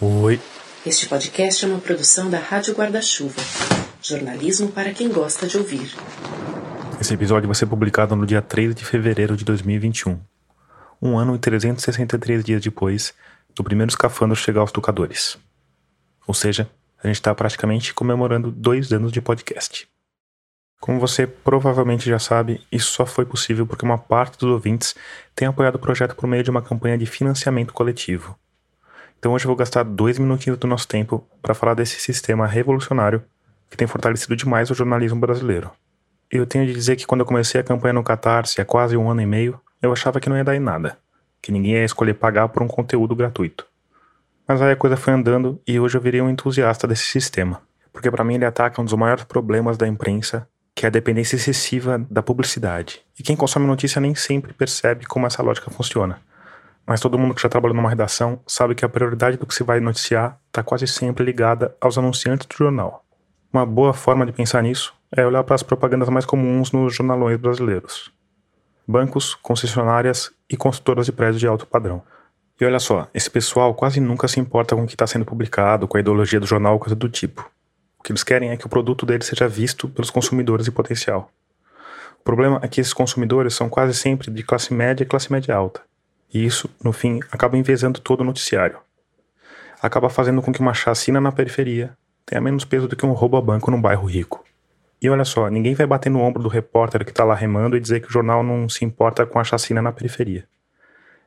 Oi. Este podcast é uma produção da Rádio Guarda-Chuva. Jornalismo para quem gosta de ouvir. Esse episódio vai ser publicado no dia 3 de fevereiro de 2021. Um ano e 363 dias depois do primeiro escafandro chegar aos tocadores. Ou seja, a gente está praticamente comemorando dois anos de podcast. Como você provavelmente já sabe, isso só foi possível porque uma parte dos ouvintes tem apoiado o projeto por meio de uma campanha de financiamento coletivo. Então hoje eu vou gastar dois minutinhos do nosso tempo para falar desse sistema revolucionário que tem fortalecido demais o jornalismo brasileiro. Eu tenho de dizer que quando eu comecei a campanha no Catarse há quase um ano e meio, eu achava que não ia dar em nada, que ninguém ia escolher pagar por um conteúdo gratuito. Mas aí a coisa foi andando e hoje eu virei um entusiasta desse sistema, porque para mim ele ataca um dos maiores problemas da imprensa que é a dependência excessiva da publicidade. E quem consome notícia nem sempre percebe como essa lógica funciona. Mas todo mundo que já trabalhou numa redação sabe que a prioridade do que se vai noticiar está quase sempre ligada aos anunciantes do jornal. Uma boa forma de pensar nisso é olhar para as propagandas mais comuns nos jornalões brasileiros: bancos, concessionárias e construtoras de prédios de alto padrão. E olha só, esse pessoal quase nunca se importa com o que está sendo publicado, com a ideologia do jornal ou coisa do tipo. O que eles querem é que o produto deles seja visto pelos consumidores em potencial. O problema é que esses consumidores são quase sempre de classe média e classe média alta. E isso, no fim, acaba envezando todo o noticiário. Acaba fazendo com que uma chacina na periferia tenha menos peso do que um roubo a banco num bairro rico. E olha só, ninguém vai bater no ombro do repórter que está lá remando e dizer que o jornal não se importa com a chacina na periferia.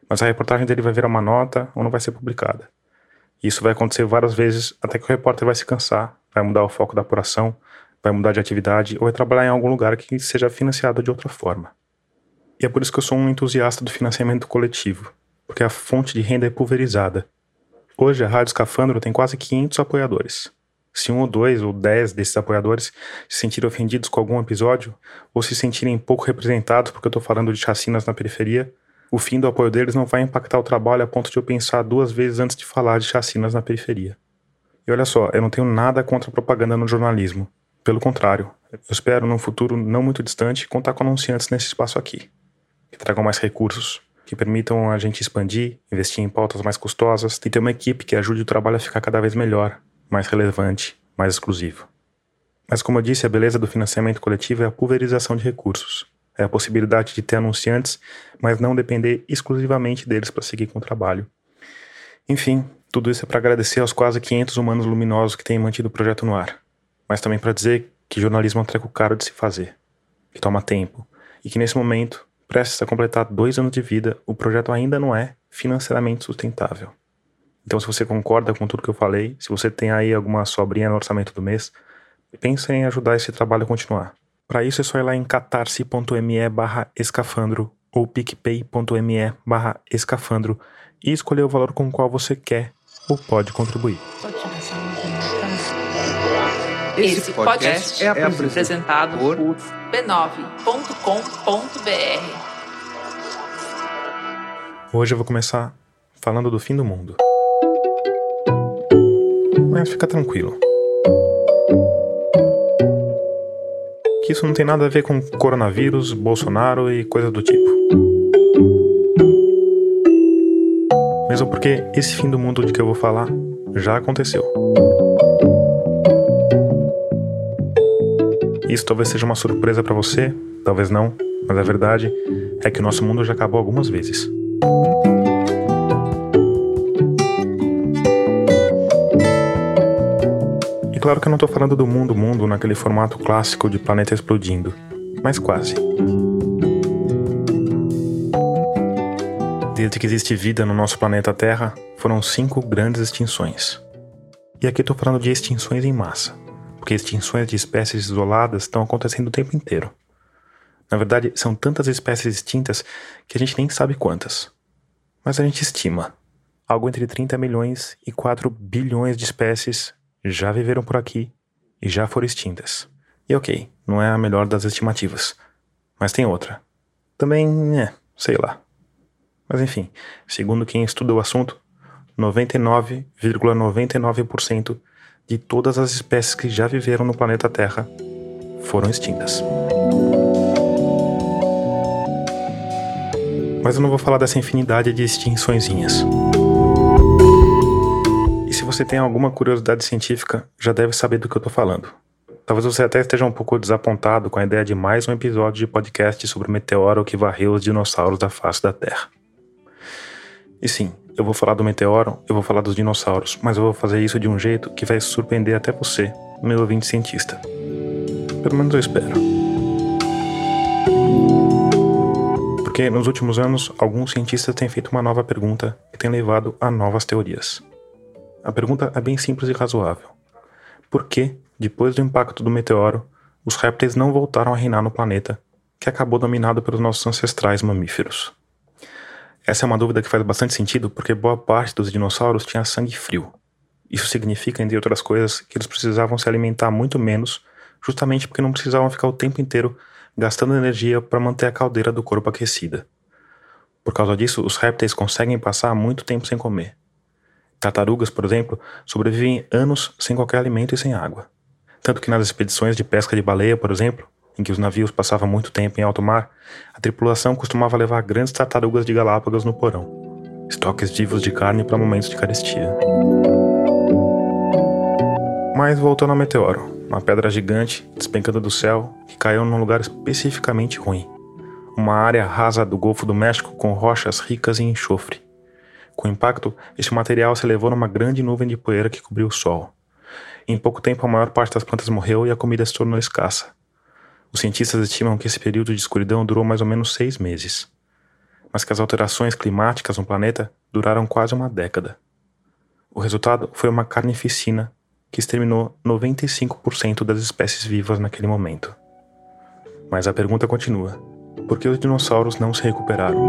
Mas a reportagem dele vai virar uma nota ou não vai ser publicada. Isso vai acontecer várias vezes até que o repórter vai se cansar vai mudar o foco da apuração, vai mudar de atividade ou vai trabalhar em algum lugar que seja financiado de outra forma. E é por isso que eu sou um entusiasta do financiamento coletivo, porque a fonte de renda é pulverizada. Hoje a Rádio Escafandro tem quase 500 apoiadores. Se um ou dois ou dez desses apoiadores se sentirem ofendidos com algum episódio, ou se sentirem pouco representados porque eu estou falando de chacinas na periferia, o fim do apoio deles não vai impactar o trabalho a ponto de eu pensar duas vezes antes de falar de chacinas na periferia. E olha só, eu não tenho nada contra propaganda no jornalismo. Pelo contrário, eu espero num futuro não muito distante contar com anunciantes nesse espaço aqui, que tragam mais recursos, que permitam a gente expandir, investir em pautas mais custosas e ter uma equipe que ajude o trabalho a ficar cada vez melhor, mais relevante, mais exclusivo. Mas como eu disse, a beleza do financiamento coletivo é a pulverização de recursos. É a possibilidade de ter anunciantes, mas não depender exclusivamente deles para seguir com o trabalho. Enfim, tudo isso é para agradecer aos quase 500 humanos luminosos que têm mantido o projeto no ar, mas também para dizer que jornalismo é um treco caro de se fazer, que toma tempo, e que nesse momento, prestes a completar dois anos de vida, o projeto ainda não é financeiramente sustentável. Então, se você concorda com tudo que eu falei, se você tem aí alguma sobrinha no orçamento do mês, pense em ajudar esse trabalho a continuar. Para isso é só ir lá em catarse.me barra escafandro ou picpay.me barra escafandro e escolher o valor com o qual você quer ou pode contribuir. Esse podcast é apresentado por b9.com.br. Hoje eu vou começar falando do fim do mundo. Mas fica tranquilo. Que isso não tem nada a ver com coronavírus, Bolsonaro e coisa do tipo. Mesmo porque esse fim do mundo de que eu vou falar já aconteceu. Isso talvez seja uma surpresa para você, talvez não, mas a verdade é que o nosso mundo já acabou algumas vezes. E claro que eu não estou falando do mundo mundo naquele formato clássico de planeta explodindo, mas quase. Desde que existe vida no nosso planeta Terra, foram cinco grandes extinções. E aqui estou falando de extinções em massa, porque extinções de espécies isoladas estão acontecendo o tempo inteiro. Na verdade, são tantas espécies extintas que a gente nem sabe quantas. Mas a gente estima. Algo entre 30 milhões e 4 bilhões de espécies já viveram por aqui e já foram extintas. E ok, não é a melhor das estimativas. Mas tem outra. Também, é, sei lá. Mas enfim, segundo quem estuda o assunto, 99,99% ,99 de todas as espécies que já viveram no planeta Terra foram extintas. Mas eu não vou falar dessa infinidade de extinçõezinhas. E se você tem alguma curiosidade científica, já deve saber do que eu estou falando. Talvez você até esteja um pouco desapontado com a ideia de mais um episódio de podcast sobre o meteoro que varreu os dinossauros da face da Terra. E sim, eu vou falar do meteoro, eu vou falar dos dinossauros, mas eu vou fazer isso de um jeito que vai surpreender até você, meu ouvinte cientista. Pelo menos eu espero. Porque nos últimos anos, alguns cientistas têm feito uma nova pergunta que tem levado a novas teorias. A pergunta é bem simples e razoável. Por que, depois do impacto do meteoro, os répteis não voltaram a reinar no planeta, que acabou dominado pelos nossos ancestrais mamíferos? Essa é uma dúvida que faz bastante sentido porque boa parte dos dinossauros tinha sangue frio. Isso significa, entre outras coisas, que eles precisavam se alimentar muito menos, justamente porque não precisavam ficar o tempo inteiro gastando energia para manter a caldeira do corpo aquecida. Por causa disso, os répteis conseguem passar muito tempo sem comer. Tartarugas, por exemplo, sobrevivem anos sem qualquer alimento e sem água. Tanto que nas expedições de pesca de baleia, por exemplo, em que os navios passavam muito tempo em alto mar, a tripulação costumava levar grandes tartarugas de Galápagos no porão, estoques vivos de carne para momentos de carestia. Mas voltando ao meteoro, uma pedra gigante despencando do céu que caiu num lugar especificamente ruim. Uma área rasa do Golfo do México com rochas ricas em enxofre. Com o impacto, esse material se elevou numa grande nuvem de poeira que cobriu o sol. Em pouco tempo, a maior parte das plantas morreu e a comida se tornou escassa. Os cientistas estimam que esse período de escuridão durou mais ou menos seis meses, mas que as alterações climáticas no planeta duraram quase uma década. O resultado foi uma carnificina que exterminou 95% das espécies vivas naquele momento. Mas a pergunta continua: por que os dinossauros não se recuperaram?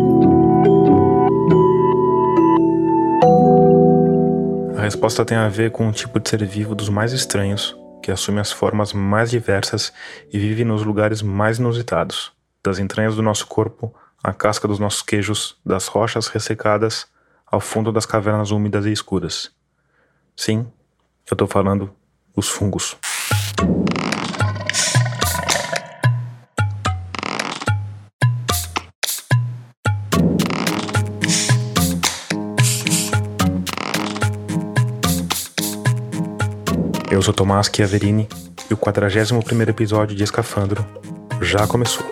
A resposta tem a ver com um tipo de ser vivo dos mais estranhos que assume as formas mais diversas e vive nos lugares mais inusitados, das entranhas do nosso corpo, à casca dos nossos queijos, das rochas ressecadas, ao fundo das cavernas úmidas e escuras. Sim, eu estou falando dos fungos. Eu sou Tomás Chiaverini e o 41º episódio de Escafandro já começou.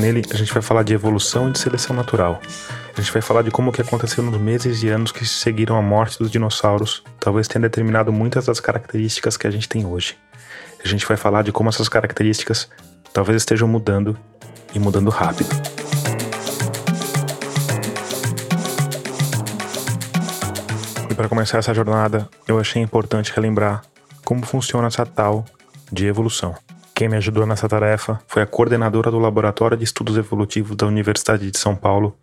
Nele a gente vai falar de evolução e de seleção natural. A gente vai falar de como o que aconteceu nos meses e anos que seguiram a morte dos dinossauros talvez tenha determinado muitas das características que a gente tem hoje a gente vai falar de como essas características talvez estejam mudando e mudando rápido. E para começar essa jornada, eu achei importante relembrar como funciona essa tal de evolução. Quem me ajudou nessa tarefa foi a coordenadora do Laboratório de Estudos Evolutivos da Universidade de São Paulo,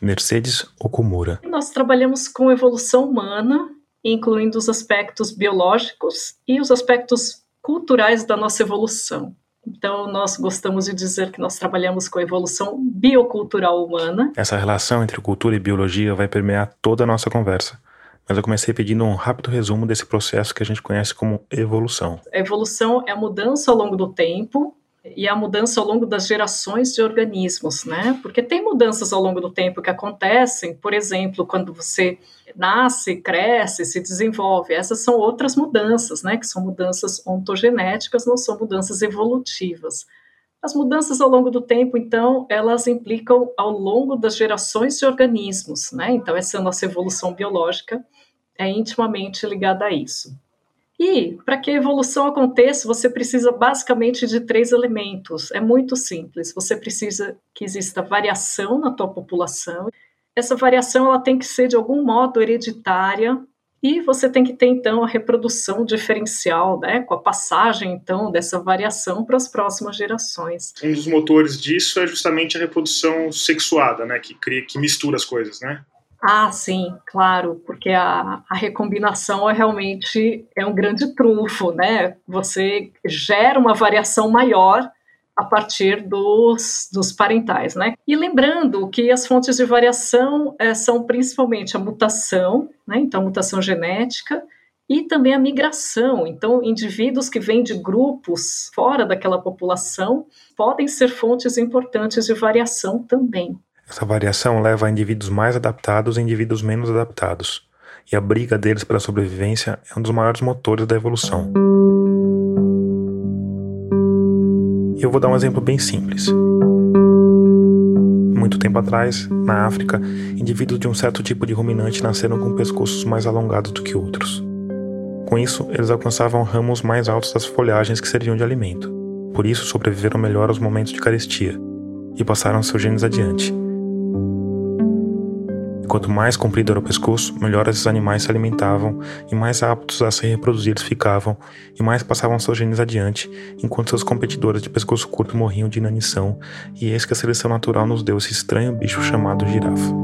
Mercedes Okumura. Nós trabalhamos com evolução humana, incluindo os aspectos biológicos e os aspectos culturais da nossa evolução. Então, nós gostamos de dizer que nós trabalhamos com a evolução biocultural humana. Essa relação entre cultura e biologia vai permear toda a nossa conversa. Mas eu comecei pedindo um rápido resumo desse processo que a gente conhece como evolução. A evolução é a mudança ao longo do tempo e a mudança ao longo das gerações de organismos, né? Porque tem mudanças ao longo do tempo que acontecem, por exemplo, quando você nasce, cresce, se desenvolve. Essas são outras mudanças, né? Que são mudanças ontogenéticas, não são mudanças evolutivas. As mudanças ao longo do tempo, então, elas implicam ao longo das gerações de organismos, né? Então, essa nossa evolução biológica é intimamente ligada a isso. E para que a evolução aconteça, você precisa basicamente de três elementos. É muito simples. Você precisa que exista variação na tua população essa variação ela tem que ser de algum modo hereditária e você tem que ter então a reprodução diferencial, né, com a passagem então dessa variação para as próximas gerações. Um dos motores disso é justamente a reprodução sexuada, né, que cria, que mistura as coisas, né? Ah, sim, claro, porque a, a recombinação é realmente é um grande trunfo, né? Você gera uma variação maior a partir dos, dos parentais, né? E lembrando que as fontes de variação é, são principalmente a mutação, né? Então, mutação genética e também a migração. Então, indivíduos que vêm de grupos fora daquela população podem ser fontes importantes de variação também. Essa variação leva a indivíduos mais adaptados e indivíduos menos adaptados. E a briga deles pela sobrevivência é um dos maiores motores da evolução. E eu vou dar um exemplo bem simples. Muito tempo atrás, na África, indivíduos de um certo tipo de ruminante nasceram com pescoços mais alongados do que outros. Com isso, eles alcançavam ramos mais altos das folhagens que serviam de alimento. Por isso, sobreviveram melhor aos momentos de carestia e passaram seus genes adiante. Quanto mais comprido era o pescoço, melhor esses animais se alimentavam e mais aptos a se reproduzir eles ficavam, e mais passavam seus genes adiante, enquanto seus competidores de pescoço curto morriam de inanição, e eis que a seleção natural nos deu esse estranho bicho chamado girafa.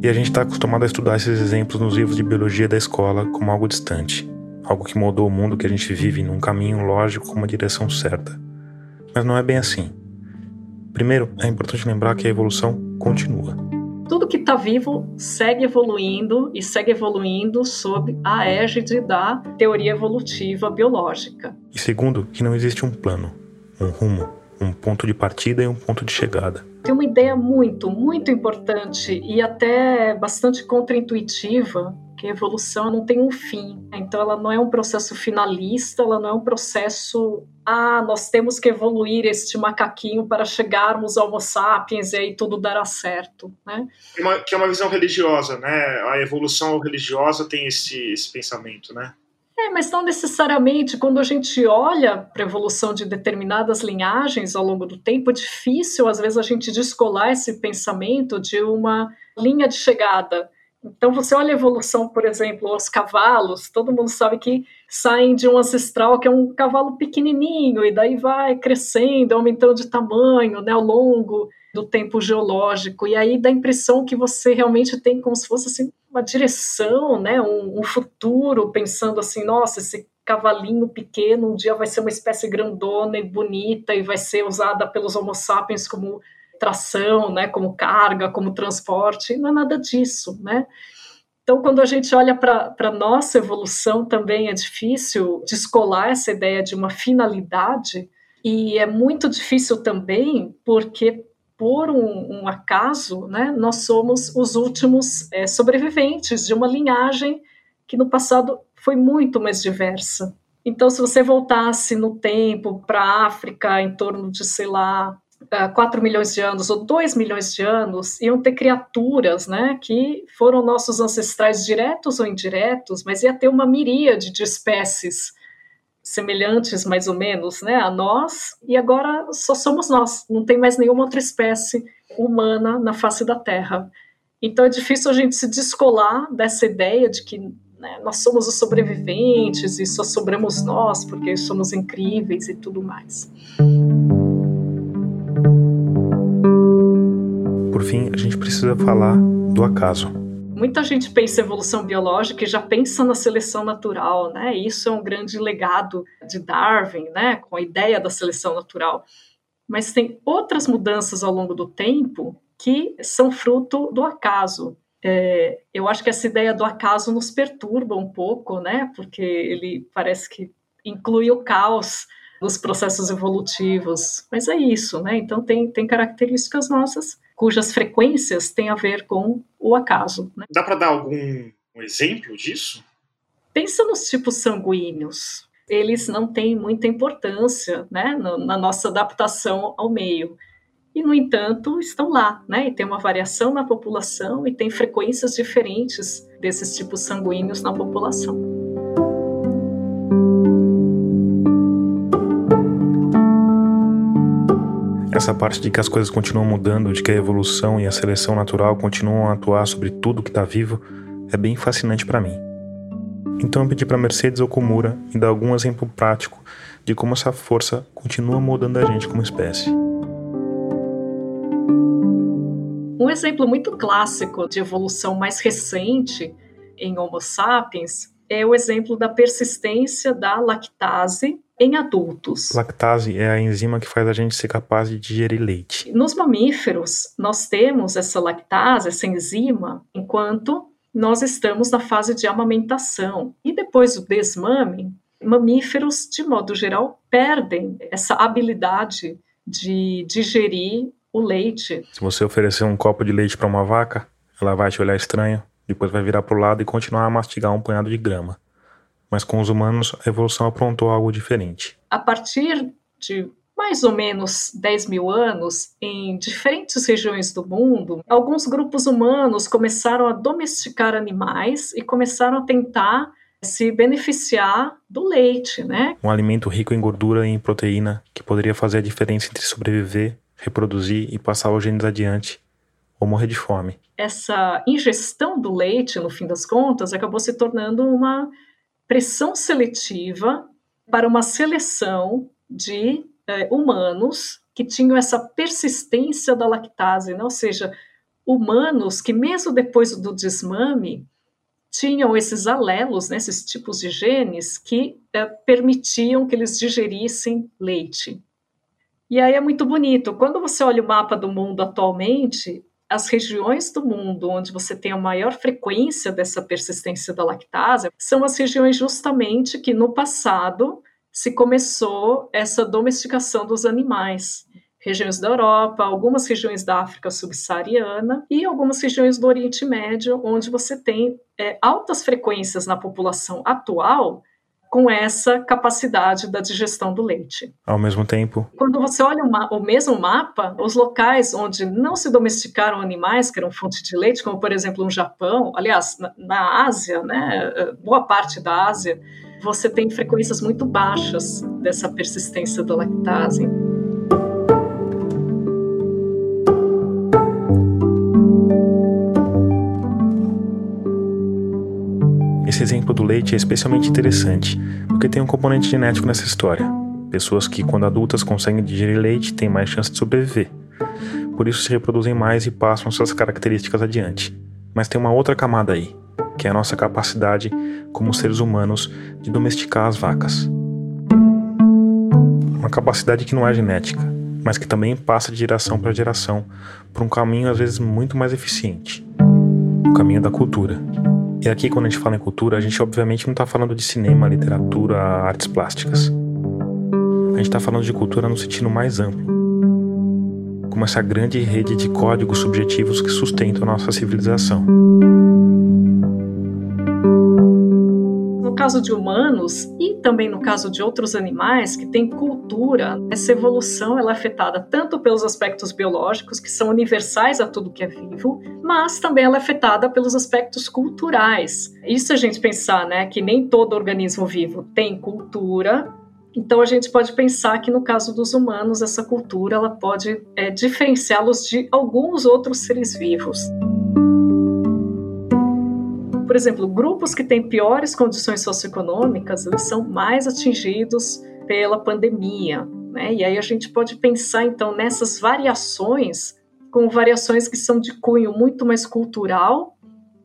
E a gente está acostumado a estudar esses exemplos nos livros de biologia da escola como algo distante, algo que mudou o mundo que a gente vive num caminho lógico com uma direção certa. Mas não é bem assim. Primeiro, é importante lembrar que a evolução continua. Tudo que está vivo segue evoluindo e segue evoluindo sob a égide da teoria evolutiva biológica. E segundo, que não existe um plano, um rumo, um ponto de partida e um ponto de chegada. Tem uma ideia muito, muito importante e até bastante contraintuitiva, que a evolução não tem um fim. Então ela não é um processo finalista, ela não é um processo ah, nós temos que evoluir este macaquinho para chegarmos ao Homo sapiens e aí tudo dará certo, né? Uma, que é uma visão religiosa, né? A evolução religiosa tem esse, esse pensamento, né? É, mas não necessariamente. Quando a gente olha para a evolução de determinadas linhagens ao longo do tempo, é difícil, às vezes, a gente descolar esse pensamento de uma linha de chegada. Então, você olha a evolução, por exemplo, os cavalos, todo mundo sabe que saem de um ancestral que é um cavalo pequenininho, e daí vai crescendo, aumentando de tamanho né, ao longo do tempo geológico, e aí dá a impressão que você realmente tem como se fosse assim, uma direção, né, um, um futuro, pensando assim, nossa, esse cavalinho pequeno um dia vai ser uma espécie grandona e bonita e vai ser usada pelos homo sapiens como tração, né, como carga, como transporte, não é nada disso, né? Então, quando a gente olha para a nossa evolução, também é difícil descolar essa ideia de uma finalidade, e é muito difícil também porque por um, um acaso, né, nós somos os últimos é, sobreviventes de uma linhagem que no passado foi muito mais diversa. Então, se você voltasse no tempo para a África, em torno de, sei lá, 4 milhões de anos ou 2 milhões de anos, iam ter criaturas né, que foram nossos ancestrais diretos ou indiretos, mas ia ter uma miríade de espécies semelhantes mais ou menos né, a nós, e agora só somos nós, não tem mais nenhuma outra espécie humana na face da Terra. Então é difícil a gente se descolar dessa ideia de que né, nós somos os sobreviventes e só sobramos nós porque somos incríveis e tudo mais. Por fim, a gente precisa falar do acaso. Muita gente pensa em evolução biológica e já pensa na seleção natural, né? Isso é um grande legado de Darwin, né? Com a ideia da seleção natural. Mas tem outras mudanças ao longo do tempo que são fruto do acaso. É, eu acho que essa ideia do acaso nos perturba um pouco, né? Porque ele parece que inclui o caos nos processos evolutivos. Mas é isso, né? Então tem, tem características nossas cujas frequências têm a ver com o acaso. Né? Dá para dar algum um exemplo disso? Pensa nos tipos sanguíneos. Eles não têm muita importância né, na nossa adaptação ao meio. E, no entanto, estão lá, né? E tem uma variação na população e tem frequências diferentes desses tipos sanguíneos na população. Essa parte de que as coisas continuam mudando, de que a evolução e a seleção natural continuam a atuar sobre tudo que está vivo, é bem fascinante para mim. Então eu pedi para Mercedes Okumura me dar algum exemplo prático de como essa força continua mudando a gente como espécie. Um exemplo muito clássico de evolução mais recente em Homo sapiens é o exemplo da persistência da lactase em adultos. Lactase é a enzima que faz a gente ser capaz de digerir leite. Nos mamíferos, nós temos essa lactase, essa enzima, enquanto nós estamos na fase de amamentação. E depois do desmame, mamíferos, de modo geral, perdem essa habilidade de digerir o leite. Se você oferecer um copo de leite para uma vaca, ela vai te olhar estranho, depois vai virar para o lado e continuar a mastigar um punhado de grama. Mas com os humanos, a evolução aprontou algo diferente. A partir de mais ou menos 10 mil anos, em diferentes regiões do mundo, alguns grupos humanos começaram a domesticar animais e começaram a tentar se beneficiar do leite, né? Um alimento rico em gordura e em proteína que poderia fazer a diferença entre sobreviver, reproduzir e passar os genes adiante ou morrer de fome. Essa ingestão do leite, no fim das contas, acabou se tornando uma pressão seletiva para uma seleção de eh, humanos que tinham essa persistência da lactase, né? ou seja, humanos que mesmo depois do desmame tinham esses alelos, né, esses tipos de genes que é, permitiam que eles digerissem leite. E aí é muito bonito. Quando você olha o mapa do mundo atualmente, as regiões do mundo onde você tem a maior frequência dessa persistência da lactase são as regiões justamente que no passado se começou essa domesticação dos animais. Regiões da Europa, algumas regiões da África subsaariana e algumas regiões do Oriente Médio, onde você tem é, altas frequências na população atual com essa capacidade da digestão do leite. Ao mesmo tempo. Quando você olha o, o, mesmo mapa, os locais onde não se domesticaram animais que eram fonte de leite, como por exemplo no Japão, aliás, na, na Ásia, né, boa parte da Ásia, você tem frequências muito baixas dessa persistência da lactase. Esse exemplo do leite é especialmente interessante, porque tem um componente genético nessa história. Pessoas que, quando adultas, conseguem digerir leite têm mais chance de sobreviver. Por isso se reproduzem mais e passam suas características adiante. Mas tem uma outra camada aí, que é a nossa capacidade, como seres humanos, de domesticar as vacas. Uma capacidade que não é genética, mas que também passa de geração para geração por um caminho às vezes muito mais eficiente o caminho da cultura. E aqui, quando a gente fala em cultura, a gente obviamente não está falando de cinema, literatura, artes plásticas. A gente está falando de cultura no sentido mais amplo, como essa grande rede de códigos subjetivos que sustentam nossa civilização. Caso de humanos e também no caso de outros animais que têm cultura, essa evolução ela é afetada tanto pelos aspectos biológicos, que são universais a tudo que é vivo, mas também ela é afetada pelos aspectos culturais. Isso a gente pensar, né, que nem todo organismo vivo tem cultura, então a gente pode pensar que no caso dos humanos essa cultura ela pode é, diferenciá-los de alguns outros seres vivos por exemplo, grupos que têm piores condições socioeconômicas, eles são mais atingidos pela pandemia, né? E aí a gente pode pensar então nessas variações, como variações que são de cunho muito mais cultural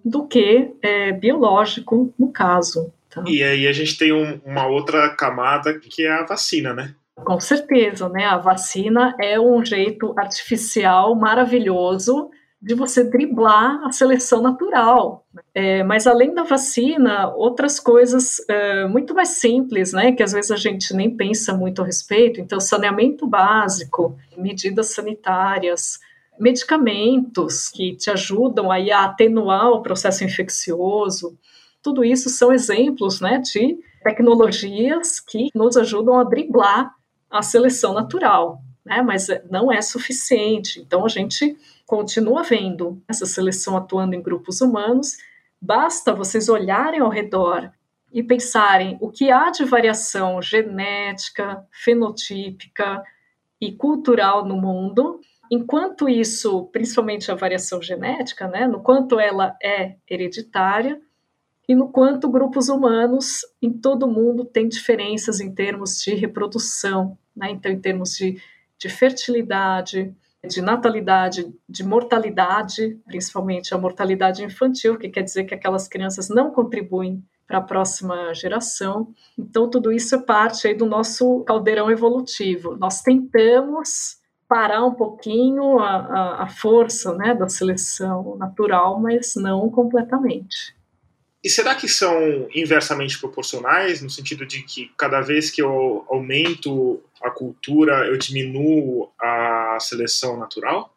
do que é, biológico, no caso. Tá? E aí a gente tem um, uma outra camada que é a vacina, né? Com certeza, né? A vacina é um jeito artificial maravilhoso de você driblar a seleção natural. É, mas além da vacina, outras coisas é, muito mais simples, né, que às vezes a gente nem pensa muito a respeito. Então, saneamento básico, medidas sanitárias, medicamentos que te ajudam aí a atenuar o processo infeccioso. Tudo isso são exemplos, né, de tecnologias que nos ajudam a driblar a seleção natural, né, mas não é suficiente. Então, a gente continua vendo essa seleção atuando em grupos humanos, basta vocês olharem ao redor e pensarem o que há de variação genética, fenotípica e cultural no mundo, enquanto isso, principalmente a variação genética, né, no quanto ela é hereditária e no quanto grupos humanos em todo o mundo têm diferenças em termos de reprodução, né, então em termos de, de fertilidade, de natalidade, de mortalidade, principalmente a mortalidade infantil, que quer dizer que aquelas crianças não contribuem para a próxima geração. Então, tudo isso é parte aí do nosso caldeirão evolutivo. Nós tentamos parar um pouquinho a, a, a força né, da seleção natural, mas não completamente. E será que são inversamente proporcionais, no sentido de que cada vez que eu aumento a cultura, eu diminuo a seleção natural?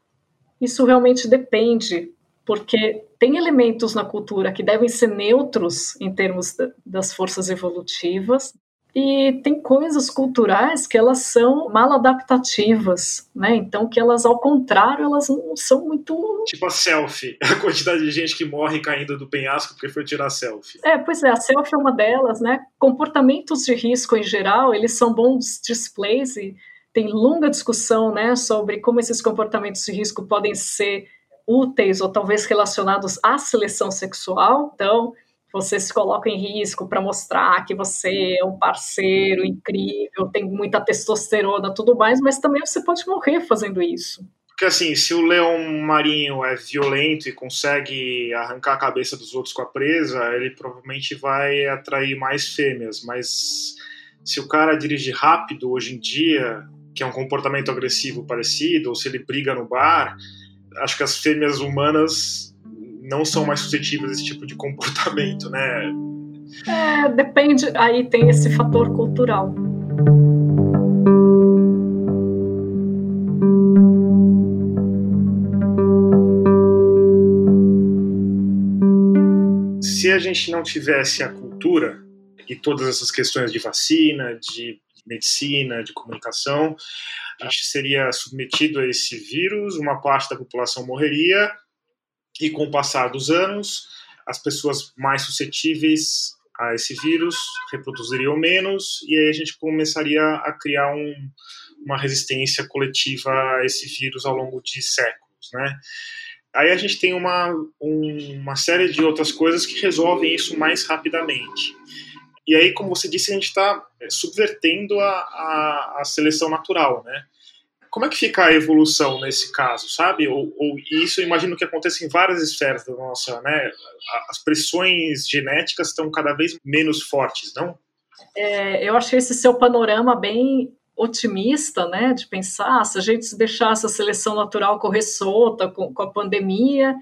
Isso realmente depende, porque tem elementos na cultura que devem ser neutros em termos das forças evolutivas, e tem coisas culturais que elas são mal adaptativas, né? Então que elas, ao contrário, elas não são muito. Tipo a selfie, a quantidade de gente que morre caindo do penhasco porque foi tirar selfie. É, pois é, a selfie é uma delas, né? Comportamentos de risco em geral, eles são bons displays e tem longa discussão, né, sobre como esses comportamentos de risco podem ser úteis ou talvez relacionados à seleção sexual. Então, você se coloca em risco para mostrar que você é um parceiro incrível, tem muita testosterona, tudo mais, mas também você pode morrer fazendo isso. Porque assim, se o leão marinho é violento e consegue arrancar a cabeça dos outros com a presa, ele provavelmente vai atrair mais fêmeas. Mas se o cara dirige rápido hoje em dia, que é um comportamento agressivo parecido, ou se ele briga no bar, acho que as fêmeas humanas não são mais suscetíveis a esse tipo de comportamento, né? É, depende, aí tem esse fator cultural. Se a gente não tivesse a cultura e todas essas questões de vacina, de medicina, de comunicação, a gente seria submetido a esse vírus, uma parte da população morreria e com o passar dos anos, as pessoas mais suscetíveis a esse vírus reproduziriam menos e aí a gente começaria a criar um, uma resistência coletiva a esse vírus ao longo de séculos, né? Aí a gente tem uma, um, uma série de outras coisas que resolvem isso mais rapidamente. E aí, como você disse, a gente está subvertendo a, a, a seleção natural, né? Como é que fica a evolução nesse caso, sabe? Ou, ou isso eu imagino que acontece em várias esferas da nossa, né? As pressões genéticas estão cada vez menos fortes, não? É, eu achei esse seu panorama bem otimista, né? De pensar, ah, se a gente deixasse a seleção natural correr solta com, com a pandemia,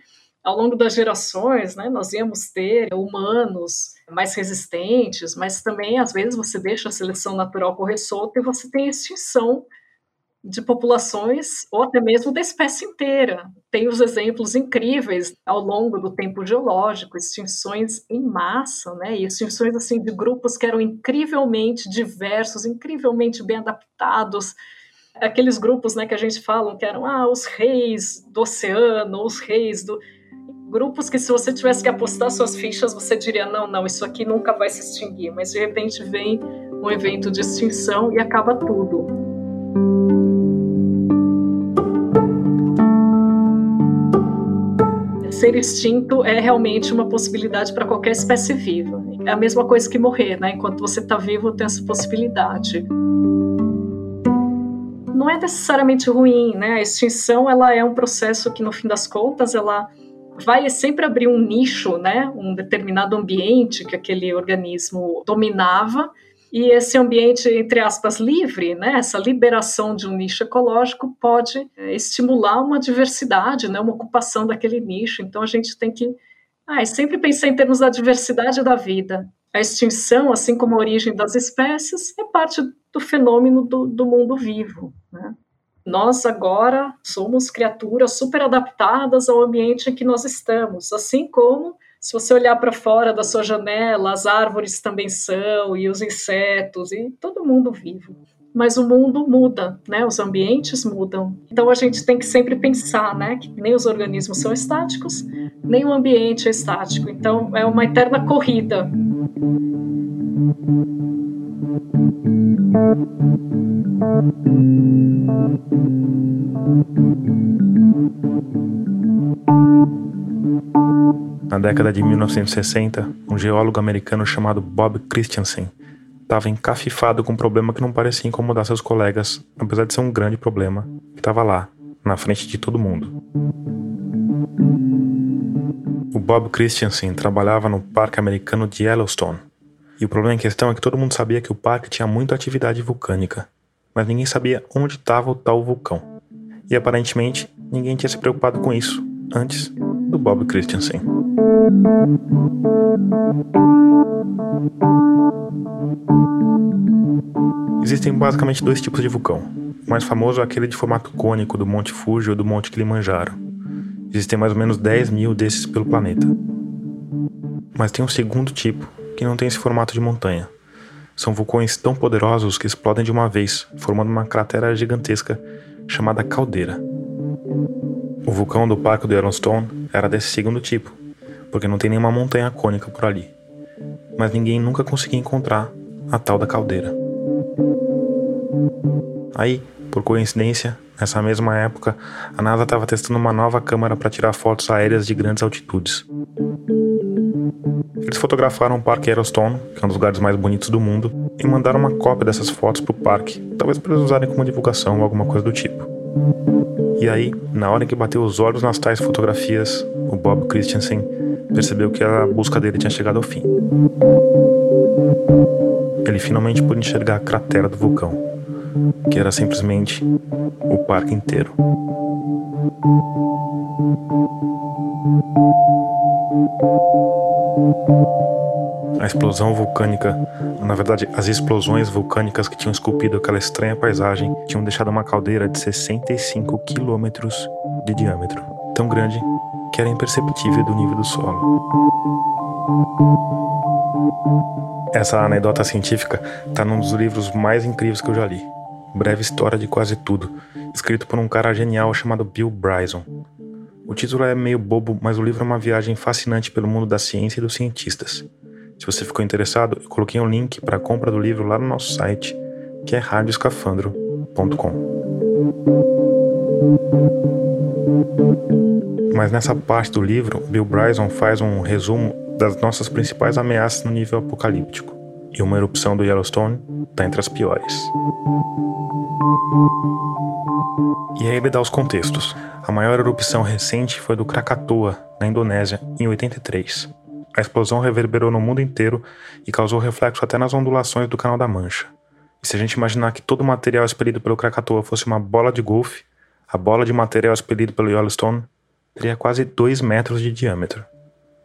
ao longo das gerações, né, nós íamos ter humanos mais resistentes, mas também às vezes você deixa a seleção natural correr solta e você tem extinção de populações ou até mesmo da espécie inteira. Tem os exemplos incríveis ao longo do tempo geológico, extinções em massa, né? E extinções assim de grupos que eram incrivelmente diversos, incrivelmente bem adaptados. Aqueles grupos, né, que a gente fala que eram ah, os reis do oceano, os reis do grupos que se você tivesse que apostar suas fichas, você diria não, não, isso aqui nunca vai se extinguir, mas de repente vem um evento de extinção e acaba tudo. Ser extinto é realmente uma possibilidade para qualquer espécie viva. É a mesma coisa que morrer, né? Enquanto você está vivo, tem essa possibilidade. Não é necessariamente ruim, né? A extinção ela é um processo que, no fim das contas, ela vai sempre abrir um nicho, né? Um determinado ambiente que aquele organismo dominava e esse ambiente, entre aspas, livre, né, essa liberação de um nicho ecológico pode é, estimular uma diversidade, né, uma ocupação daquele nicho. Então a gente tem que ah, sempre pensar em termos da diversidade da vida. A extinção, assim como a origem das espécies, é parte do fenômeno do, do mundo vivo. Né? Nós agora somos criaturas super adaptadas ao ambiente em que nós estamos, assim como se você olhar para fora da sua janela, as árvores também são, e os insetos, e todo mundo vivo. Mas o mundo muda, né? Os ambientes mudam. Então a gente tem que sempre pensar, né? Que nem os organismos são estáticos, nem o ambiente é estático. Então é uma eterna corrida. Na década de 1960, um geólogo americano chamado Bob Christensen estava encafifado com um problema que não parecia incomodar seus colegas, apesar de ser um grande problema, que estava lá, na frente de todo mundo. O Bob Christensen trabalhava no Parque Americano de Yellowstone, e o problema em questão é que todo mundo sabia que o parque tinha muita atividade vulcânica, mas ninguém sabia onde estava o tal vulcão. E aparentemente ninguém tinha se preocupado com isso antes do Bob Christensen. Existem basicamente dois tipos de vulcão. O mais famoso é aquele de formato cônico do Monte Fuji ou do Monte Kilimanjaro. Existem mais ou menos 10 mil desses pelo planeta. Mas tem um segundo tipo, que não tem esse formato de montanha. São vulcões tão poderosos que explodem de uma vez, formando uma cratera gigantesca chamada caldeira. O vulcão do Parque do Yellowstone era desse segundo tipo, porque não tem nenhuma montanha cônica por ali. Mas ninguém nunca conseguia encontrar a tal da caldeira. Aí, por coincidência, nessa mesma época, a NASA estava testando uma nova câmera para tirar fotos aéreas de grandes altitudes. Eles fotografaram o Parque Yellowstone, que é um dos lugares mais bonitos do mundo, e mandaram uma cópia dessas fotos para o parque, talvez para eles usarem como divulgação ou alguma coisa do tipo. E aí, na hora em que bateu os olhos nas tais fotografias, o Bob Christensen percebeu que a busca dele tinha chegado ao fim. Ele finalmente pôde enxergar a cratera do vulcão, que era simplesmente o parque inteiro. A explosão vulcânica, na verdade, as explosões vulcânicas que tinham esculpido aquela estranha paisagem tinham deixado uma caldeira de 65 quilômetros de diâmetro, tão grande que era imperceptível do nível do solo. Essa anedota científica está num dos livros mais incríveis que eu já li. Breve História de Quase Tudo, escrito por um cara genial chamado Bill Bryson. O título é meio bobo, mas o livro é uma viagem fascinante pelo mundo da ciência e dos cientistas. Se você ficou interessado, eu coloquei um link para a compra do livro lá no nosso site, que é radioscafandro.com. Mas nessa parte do livro, Bill Bryson faz um resumo das nossas principais ameaças no nível apocalíptico, e uma erupção do Yellowstone está entre as piores. E aí ele dá os contextos. A maior erupção recente foi do Krakatoa, na Indonésia, em 83. A explosão reverberou no mundo inteiro e causou reflexo até nas ondulações do Canal da Mancha. E se a gente imaginar que todo o material expelido pelo Krakatoa fosse uma bola de golfe, a bola de material expelido pelo Yellowstone teria quase 2 metros de diâmetro.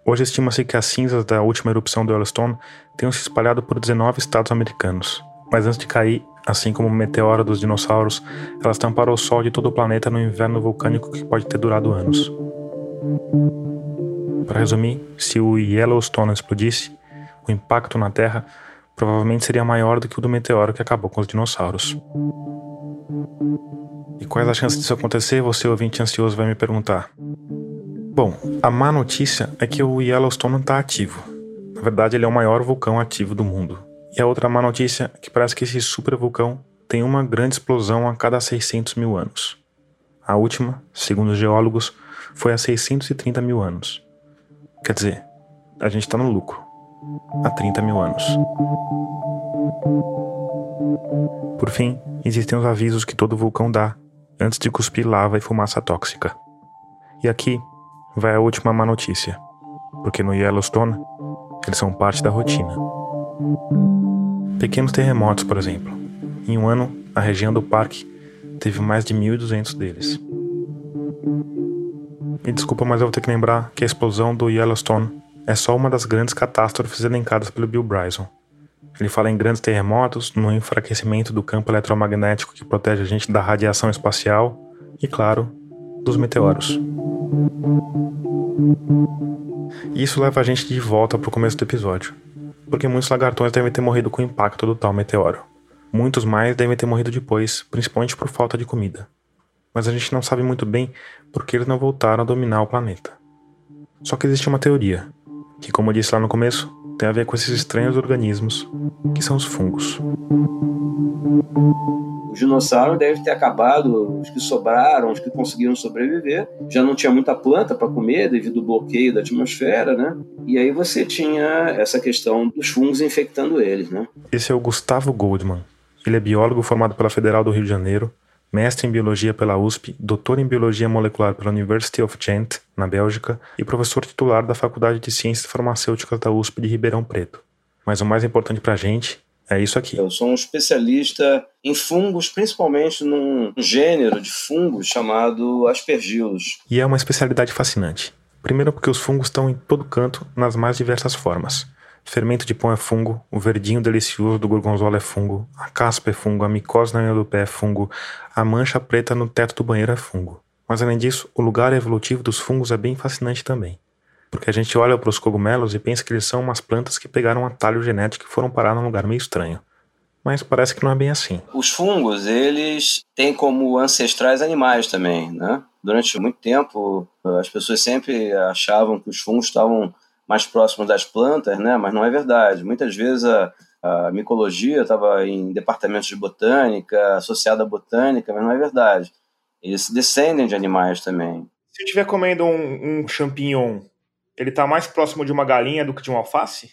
Hoje estima-se que as cinzas da última erupção do Yellowstone tenham se espalhado por 19 estados americanos, mas antes de cair, Assim como o meteoro dos dinossauros, elas tamparam o Sol de todo o planeta no inverno vulcânico que pode ter durado anos. Para resumir, se o Yellowstone explodisse, o impacto na Terra provavelmente seria maior do que o do meteoro que acabou com os dinossauros. E quais as chances disso acontecer? Você, ouvinte ansioso, vai me perguntar. Bom, a má notícia é que o Yellowstone está ativo. Na verdade, ele é o maior vulcão ativo do mundo. E a outra má notícia é que parece que esse supervulcão tem uma grande explosão a cada 600 mil anos. A última, segundo os geólogos, foi há 630 mil anos. Quer dizer, a gente está no lucro. Há 30 mil anos. Por fim, existem os avisos que todo vulcão dá antes de cuspir lava e fumaça tóxica. E aqui vai a última má notícia, porque no Yellowstone eles são parte da rotina. Pequenos terremotos, por exemplo. Em um ano, a região do parque teve mais de 1.200 deles. Me desculpa, mas eu vou ter que lembrar que a explosão do Yellowstone é só uma das grandes catástrofes elencadas pelo Bill Bryson. Ele fala em grandes terremotos, no enfraquecimento do campo eletromagnético que protege a gente da radiação espacial e, claro, dos meteoros. Isso leva a gente de volta para o começo do episódio porque muitos lagartões devem ter morrido com o impacto do tal meteoro. Muitos mais devem ter morrido depois, principalmente por falta de comida. Mas a gente não sabe muito bem por que eles não voltaram a dominar o planeta. Só que existe uma teoria, que, como eu disse lá no começo, tem a ver com esses estranhos organismos, que são os fungos. Os dinossauros devem ter acabado, os que sobraram, os que conseguiram sobreviver. Já não tinha muita planta para comer devido ao bloqueio da atmosfera, né? E aí você tinha essa questão dos fungos infectando eles, né? Esse é o Gustavo Goldman. Ele é biólogo formado pela Federal do Rio de Janeiro, mestre em biologia pela USP, doutor em biologia molecular pela University of Ghent, na Bélgica, e professor titular da Faculdade de Ciências Farmacêuticas da USP de Ribeirão Preto. Mas o mais importante para a gente É isso aqui. Eu sou um especialista em fungos, principalmente num gênero de fungos chamado aspergilos. E é uma especialidade fascinante. Primeiro porque os fungos estão em todo canto, nas mais diversas formas. Fermento de pão é fungo, o verdinho delicioso do gorgonzola é fungo, a caspa é fungo, a micose na unha do pé é fungo, a mancha preta no teto do banheiro é fungo. Mas além disso, o lugar evolutivo dos fungos é bem fascinante também. Porque a gente olha para os cogumelos e pensa que eles são umas plantas que pegaram um atalho genético e foram parar num lugar meio estranho. Mas parece que não é bem assim. Os fungos, eles têm como ancestrais animais também, né? Durante muito tempo, as pessoas sempre achavam que os fungos estavam mais próximos das plantas, né? Mas não é verdade. Muitas vezes a, a micologia estava em departamentos de botânica, associada à botânica, mas não é verdade. Eles descendem de animais também. Se eu estiver comendo um, um champignon, ele está mais próximo de uma galinha do que de um alface?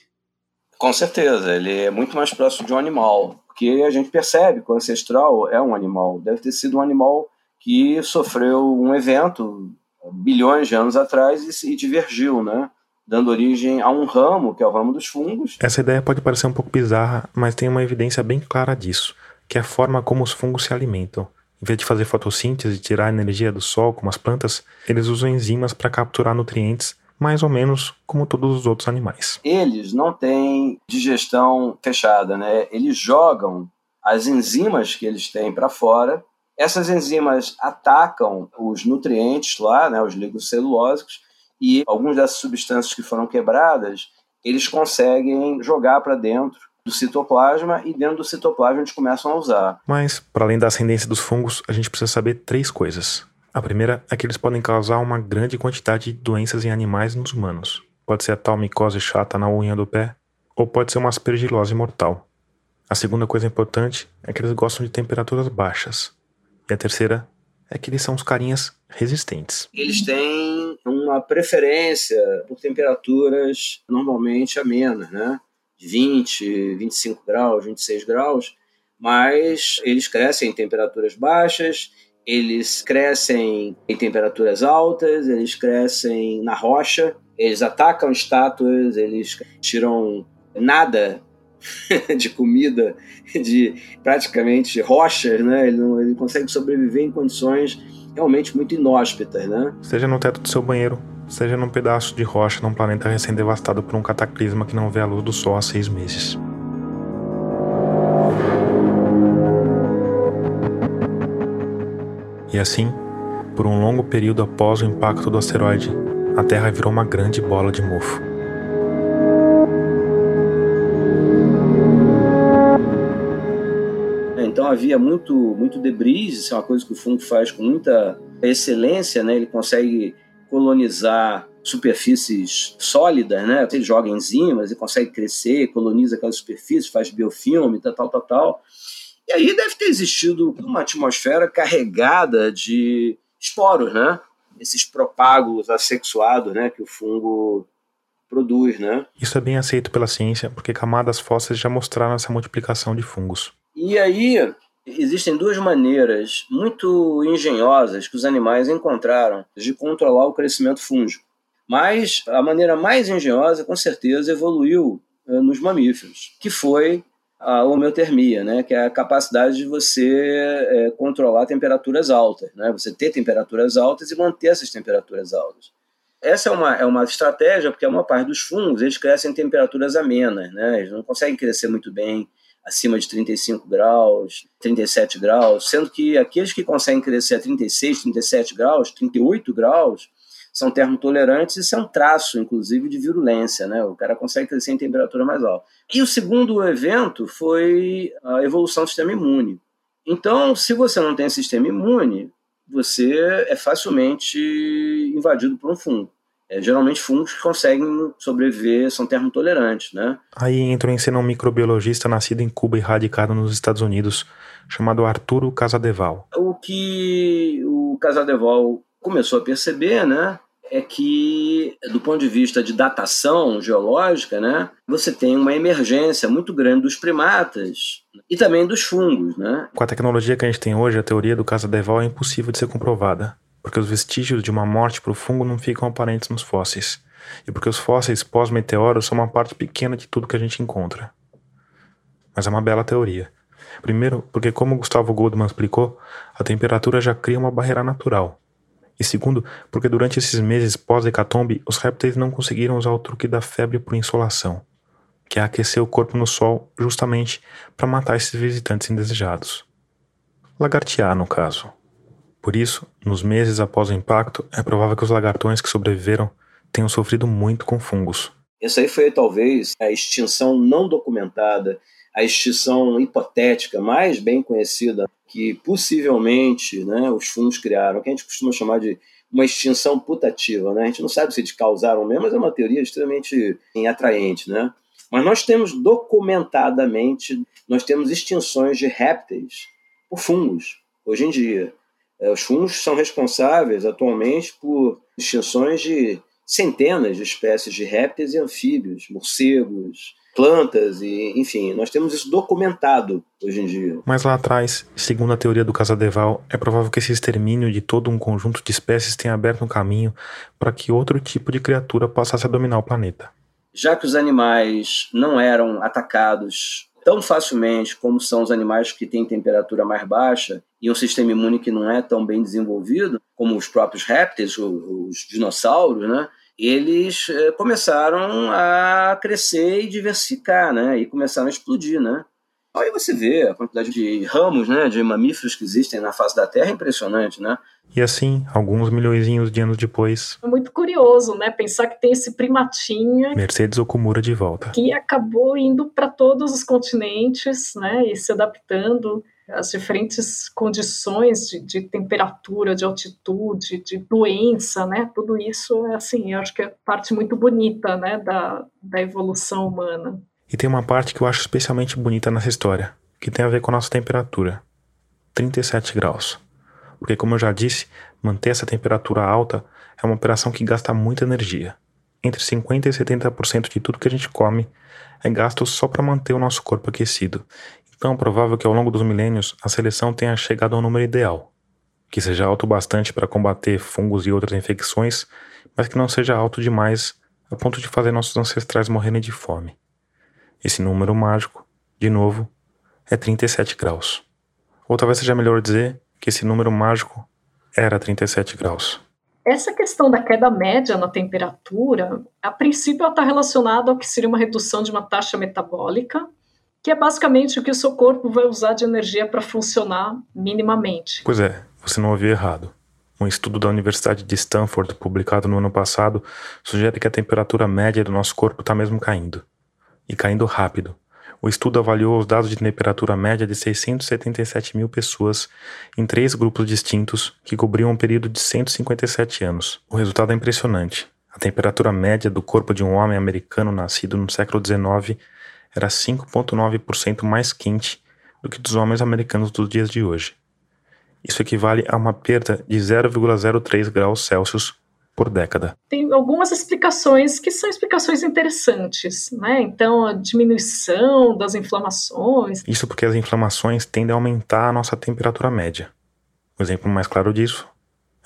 Com certeza, ele é muito mais próximo de um animal, porque a gente percebe que o ancestral é um animal. Deve ter sido um animal que sofreu um evento bilhões de anos atrás e, e divergiu, né? Dando origem a um ramo, que é o ramo dos fungos. Essa ideia pode parecer um pouco bizarra, mas tem uma evidência bem clara disso, que é a forma como os fungos se alimentam. Em vez de fazer fotossíntese e tirar a energia do sol, como as plantas, eles usam enzimas para capturar nutrientes, mais ou menos como todos os outros animais. Eles não têm digestão fechada, né? Eles jogam as enzimas que eles têm para fora. Essas enzimas atacam os nutrientes lá, né, os ligocelulósicos, e algumas dessas substâncias que foram quebradas, eles conseguem jogar para dentro do citoplasma e dentro do citoplasma eles começam a usar. Mas, para além da ascendência dos fungos, a gente precisa saber três coisas. A primeira é que eles podem causar uma grande quantidade de doenças em animais e nos humanos. Pode ser a tal micose chata na unha do pé, ou pode ser uma aspergilose mortal. A segunda coisa importante é que eles gostam de temperaturas baixas. E a terceira é que eles são os carinhas resistentes. Eles têm uma preferência por temperaturas normalmente amenas, né? 20, 25 graus, 26 graus, mas eles crescem em temperaturas baixas, eles crescem em temperaturas altas, eles crescem na rocha, eles atacam estátuas, eles tiram nada de comida de praticamente rochas, né? Ele, não, ele consegue sobreviver em condições realmente muito inóspitas, né? Seja no teto do seu banheiro, seja num pedaço de rocha num planeta recém-devastado por um cataclisma que não vê a luz do sol há seis meses. E assim, por um longo período após o impacto do asteroide, a Terra virou uma grande bola de mofo. Então havia muito, muito debris, isso é uma coisa que o fungo faz com muita excelência, né? Ele consegue colonizar superfícies sólidas, né? Ele joga enzimas e consegue crescer, coloniza aquelas superfícies, faz biofilme, tal, tal, tal, tal. E aí deve ter existido uma atmosfera carregada de esporos, né? Esses propágulos assexuados, né? Que o fungo produz, né? Isso é bem aceito pela ciência, porque camadas fósseis já mostraram essa multiplicação de fungos. E aí existem duas maneiras muito engenhosas que os animais encontraram de controlar o crescimento fúngico. Mas a maneira mais engenhosa, com certeza, evoluiu eh, nos mamíferos, que foi a homeotermia, né, que é a capacidade de você é, controlar temperaturas altas, né, você ter temperaturas altas e manter essas temperaturas altas. Essa é uma, é uma estratégia porque a maior parte dos fungos eles crescem em temperaturas amenas, né, eles não conseguem crescer muito bem acima de 35 graus, 37 graus, sendo que aqueles que conseguem crescer a 36, 37 graus, 38 graus, são termotolerantes, isso é um traço, inclusive, de virulência, né? O cara consegue crescer em temperatura mais alta. E o segundo evento foi a evolução do sistema imune. Então, se você não tem sistema imune, você é facilmente invadido por um fungo. É, geralmente fungos que conseguem sobreviver, são termotolerantes, né? Aí entrou em cena um microbiologista nascido em Cuba e radicado nos Estados Unidos, chamado Arturo Casadeval. O que o Casadeval começou a perceber, né, é que, do ponto de vista de datação geológica, né, você tem uma emergência muito grande dos primatas e também dos fungos. Né? Com a tecnologia que a gente tem hoje, a teoria do Casadeval é impossível de ser comprovada porque os vestígios de uma morte por fungo não ficam aparentes nos fósseis, e porque os fósseis pós-meteoro são uma parte pequena de tudo que a gente encontra. mas é uma bela teoria. Primeiro, porque, como Gustavo Goldman explicou, a temperatura já cria uma barreira natural. E segundo, porque durante esses meses pós-hecatombe, os répteis não conseguiram usar o truque da febre por insolação, que é aquecer o corpo no sol justamente para matar esses visitantes indesejados. Lagartear, no caso. Por isso, nos meses após o impacto, é provável que os lagartões que sobreviveram tenham sofrido muito com fungos. Essa aí foi talvez a extinção não documentada a extinção hipotética mais bem conhecida que possivelmente né, os fungos criaram, que a gente costuma chamar de uma extinção putativa. Né? A gente não sabe se eles causaram mesmo, mas é uma teoria extremamente atraente. Né? Mas nós temos documentadamente, nós temos extinções de répteis por fungos, hoje em dia. É, os fungos são responsáveis atualmente por extinções de centenas de espécies de répteis e anfíbios, morcegos, plantas e, enfim, nós temos isso documentado hoje em dia. Mas lá atrás, segundo a teoria do Casadeval, é provável que esse extermínio de todo um conjunto de espécies tenha aberto um caminho para que outro tipo de criatura passasse a dominar o planeta. Já que os animais não eram atacados tão facilmente como são os animais que têm temperatura mais baixa e um sistema imune que não é tão bem desenvolvido, como os próprios répteis, os dinossauros, né? eles eh, começaram a crescer e diversificar, né? E começaram a explodir, né? Aí você vê a quantidade de ramos, né, de mamíferos que existem na face da Terra é impressionante, né? E assim, alguns milhões de anos depois. É muito curioso, né, pensar que tem esse primatinha. Mercedes Okumura de volta. Que acabou indo para todos os continentes, né, e se adaptando as diferentes condições de, de, temperatura, de altitude, de doença, né? Tudo isso é assim, eu acho que é parte muito bonita, né, da, da evolução humana. E tem uma parte que eu acho especialmente bonita nessa história, que tem a ver com a nossa temperatura. 37 graus. Porque como eu já disse, manter essa temperatura alta é uma operação que gasta muita energia. Entre 50 e 70% de tudo que a gente come é gasto só para manter o nosso corpo aquecido. Então provável que ao longo dos milênios a seleção tenha chegado ao número ideal, que seja alto bastante para combater fungos e outras infecções, mas que não seja alto demais a ponto de fazer nossos ancestrais morrerem de fome. Esse número mágico, de novo, é 37 graus. Ou talvez seja melhor dizer que esse número mágico era 37 graus. Essa questão da queda média na temperatura, a princípio está relacionada ao que seria uma redução de uma taxa metabólica, que é basicamente o que o seu corpo vai usar de energia para funcionar minimamente. Pois é, você não ouviu errado. Um estudo da Universidade de Stanford, publicado no ano passado, sugere que a temperatura média do nosso corpo está mesmo caindo. E caindo rápido. O estudo avaliou os dados de temperatura média de 677 mil pessoas em três grupos distintos que cobriam um período de 157 anos. O resultado é impressionante. A temperatura média do corpo de um homem americano nascido no século XIX era 5,9% mais quente do que dos homens americanos dos dias de hoje. Isso equivale a uma perda de 0,03 graus Celsius por década. Tem algumas explicações que são explicações interessantes, né? Então, a diminuição das inflamações. Isso porque as inflamações tendem a aumentar a nossa temperatura média. O exemplo mais claro disso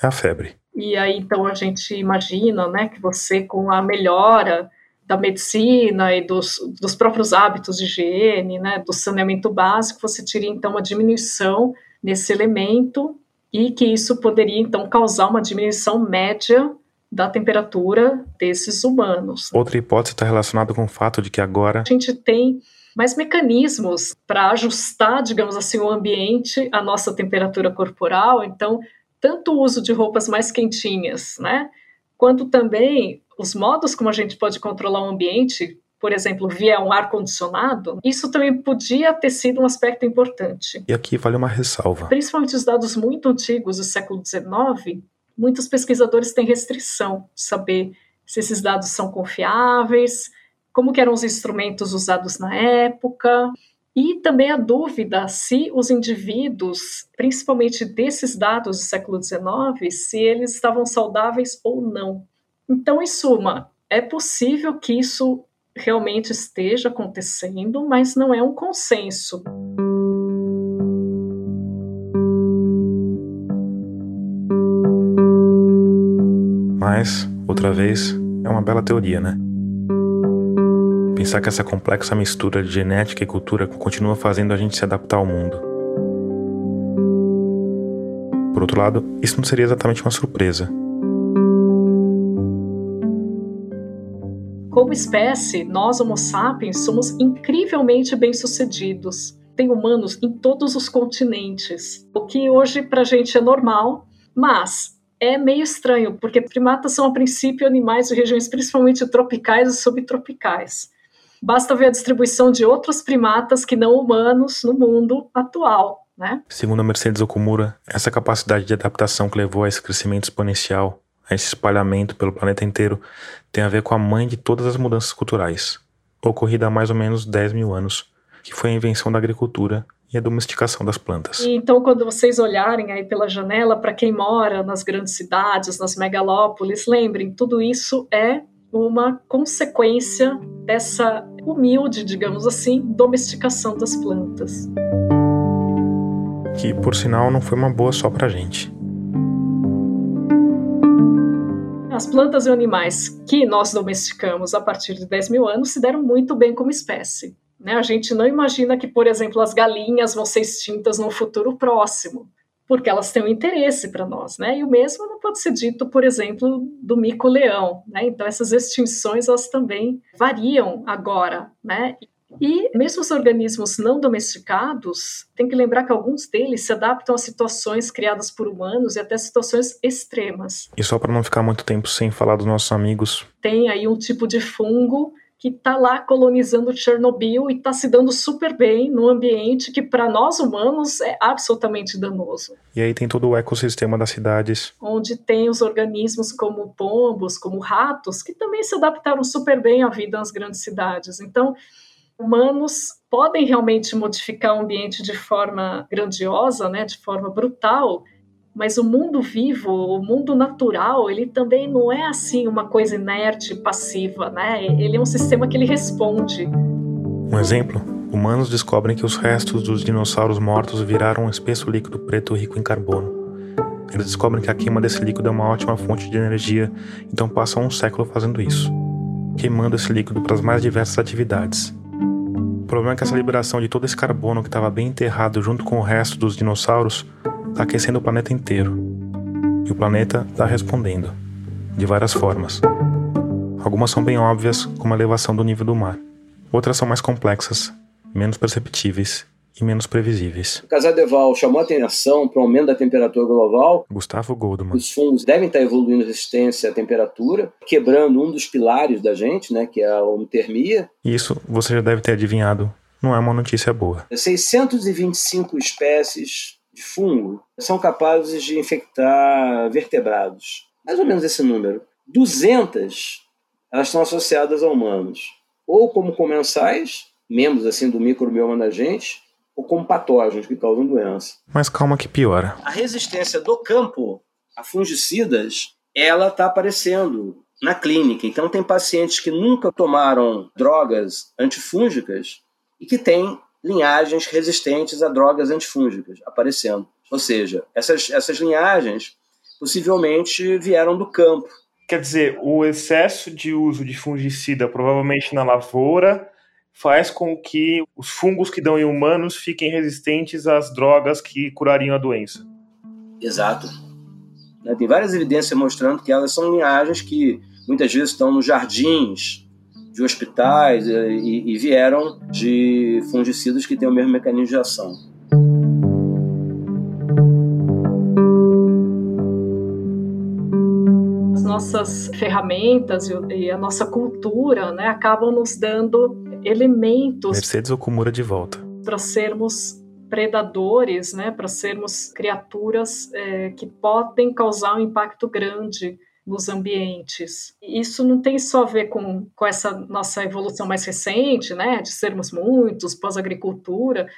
é a febre. E aí, então, a gente imagina, né, que você, com a melhora da medicina e dos, dos próprios hábitos de higiene, né, do saneamento básico, você teria então uma diminuição nesse elemento e que isso poderia então causar uma diminuição média da temperatura desses humanos. Outra hipótese está relacionada com o fato de que agora a gente tem mais mecanismos para ajustar, digamos assim, o ambiente à nossa temperatura corporal. Então, tanto o uso de roupas mais quentinhas, né, quanto também os modos como a gente pode controlar o ambiente, por exemplo, via um ar-condicionado, isso também podia ter sido um aspecto importante. E aqui vale uma ressalva. Principalmente os dados muito antigos do século XIX, muitos pesquisadores têm restrição de saber se esses dados são confiáveis, como eram os instrumentos usados na época, e também a dúvida se os indivíduos, principalmente desses dados do século XIX, se eles estavam saudáveis ou não. Então, em suma, é possível que isso realmente esteja acontecendo, mas não é um consenso. Mas, outra vez, é uma bela teoria, né? Pensar que essa complexa mistura de genética e cultura continua fazendo a gente se adaptar ao mundo. Por outro lado, isso não seria exatamente uma surpresa. Como espécie, nós, Homo sapiens, somos incrivelmente bem-sucedidos. Tem humanos em todos os continentes, o que hoje para a gente é normal, mas é meio estranho, porque primatas são, a princípio, animais de regiões principalmente tropicais e subtropicais. Basta ver a distribuição de outros primatas que não humanos no mundo atual. Né? Segundo a Mercedes Okumura, essa capacidade de adaptação que levou a esse crescimento exponencial, a esse espalhamento pelo planeta inteiro, tem a ver com a mãe de todas as mudanças culturais, ocorrida há mais ou menos 10 mil anos, que foi a invenção da agricultura e a domesticação das plantas. Então, quando vocês olharem aí pela janela, para quem mora nas grandes cidades, nas megalópolis, lembrem, tudo isso é uma consequência dessa humilde, digamos assim, domesticação das plantas. Que, por sinal, não foi uma boa só para a gente. As plantas e animais que nós domesticamos a partir de 10 mil anos se deram muito bem como espécie. Né? A gente não imagina que, por exemplo, as galinhas vão ser extintas no futuro próximo, porque elas têm um interesse para nós. Né? E o mesmo não pode ser dito, por exemplo, do mico-leão. Né? Então, essas extinções elas também variam agora. Né? E mesmo os organismos não domesticados, tem que lembrar que alguns deles se adaptam a situações criadas por humanos e até situações extremas. E só para não ficar muito tempo sem falar dos nossos amigos. Tem aí um tipo de fungo que está lá colonizando Chernobyl e está se dando super bem no ambiente que para nós humanos é absolutamente danoso. E aí tem todo o ecossistema das cidades. Onde tem os organismos como pombos, como ratos, que também se adaptaram super bem à vida nas grandes cidades. Então, humanos podem realmente modificar o ambiente de forma grandiosa, né, de forma brutal, mas o mundo vivo, o mundo natural, ele também não é assim uma coisa inerte, passiva, né? Ele é um sistema que ele responde. Um exemplo: humanos descobrem que os restos dos dinossauros mortos viraram um espesso líquido preto rico em carbono. Eles descobrem que a queima desse líquido é uma ótima fonte de energia, então passam um século fazendo isso, queimando esse líquido para as mais diversas atividades. O problema é que essa liberação de todo esse carbono que estava bem enterrado junto com o resto dos dinossauros está aquecendo o planeta inteiro. E o planeta está respondendo, de várias formas. Algumas são bem óbvias, como a elevação do nível do mar. Outras são mais complexas, menos perceptíveis e menos previsíveis. O Casadeval chamou atenção para o aumento da temperatura global. Gustavo Goldman. Os fungos devem estar evoluindo resistência à temperatura, quebrando um dos pilares da gente, né, que é a homotermia. Isso você já deve ter adivinhado. Não é uma notícia boa. 625 espécies de fungo são capazes de infectar vertebrados. Mais ou menos esse número. 200 elas estão associadas a humanos, ou como comensais, membros assim do microbioma da gente, ou como patógenos que causam doença. Mas calma que piora. A resistência do campo a fungicidas, ela está aparecendo na clínica. Então tem pacientes que nunca tomaram drogas antifúngicas e que têm linhagens resistentes a drogas antifúngicas aparecendo. Ou seja, essas, essas linhagens possivelmente vieram do campo. Quer dizer, o excesso de uso de fungicida, provavelmente na lavoura, faz com que os fungos que dão em humanos fiquem resistentes às drogas que curariam a doença. Exato. Né, tem várias evidências mostrando que elas são linhagens que muitas vezes estão nos jardins de hospitais eh, e, e vieram de fungicidas que têm o mesmo mecanismo de ação. As nossas ferramentas e a nossa cultura né, acabam nos dando elementos. Mercedes Okumura de volta. Para sermos predadores, né, para sermos criaturas é, que podem causar um impacto grande nos ambientes. Isso não tem só a ver com, com essa nossa evolução mais recente, né, de sermos muitos, pós-agricultura,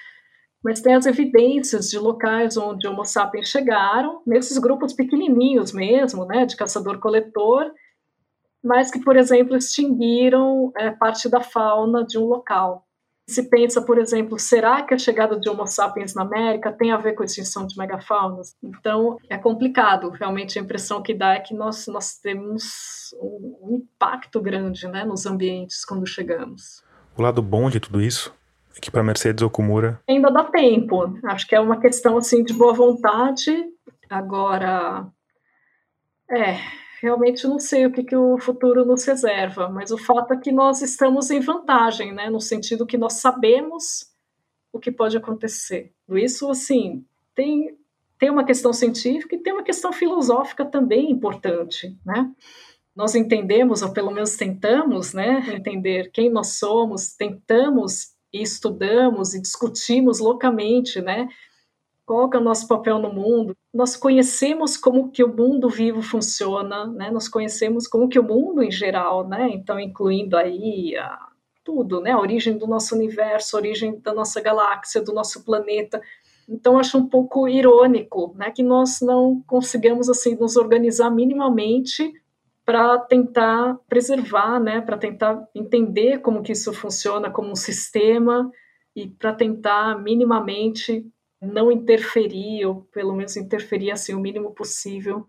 mas tem as evidências de locais onde Homo sapiens chegaram, nesses grupos pequenininhos mesmo, né, de caçador-coletor, mas que, por exemplo, extinguiram é, parte da fauna de um local se pensa, por exemplo, será que a chegada de Homo sapiens na América tem a ver com a extinção de megafaunas? Então, é complicado. Realmente, a impressão que dá é que nós, nós temos um, impacto grande né, nos ambientes quando chegamos. O lado bom de tudo isso é que para Mercedes Okumura ainda dá tempo. Acho que é uma questão assim de boa vontade. Agora, é, realmente não sei o que, que o futuro nos reserva, mas o fato é que nós estamos em vantagem, né? No sentido que nós sabemos o que pode acontecer. Isso, assim, tem tem uma questão científica e tem uma questão filosófica também importante, né? Nós entendemos, ou pelo menos tentamos, né, entender quem nós somos, tentamos e estudamos e discutimos loucamente, né, qual é o nosso papel no mundo. Nós conhecemos como que o mundo vivo funciona, né? Nós conhecemos como que o mundo em geral, né? Então, incluindo aí a, tudo, né? A origem do nosso universo, a origem da nossa galáxia, do nosso planeta. Então acho um pouco irônico, né, que nós não consigamos assim nos organizar minimamente para tentar preservar, né, para tentar entender como que isso funciona como um sistema e para tentar minimamente não interferir ou pelo menos interferir assim o mínimo possível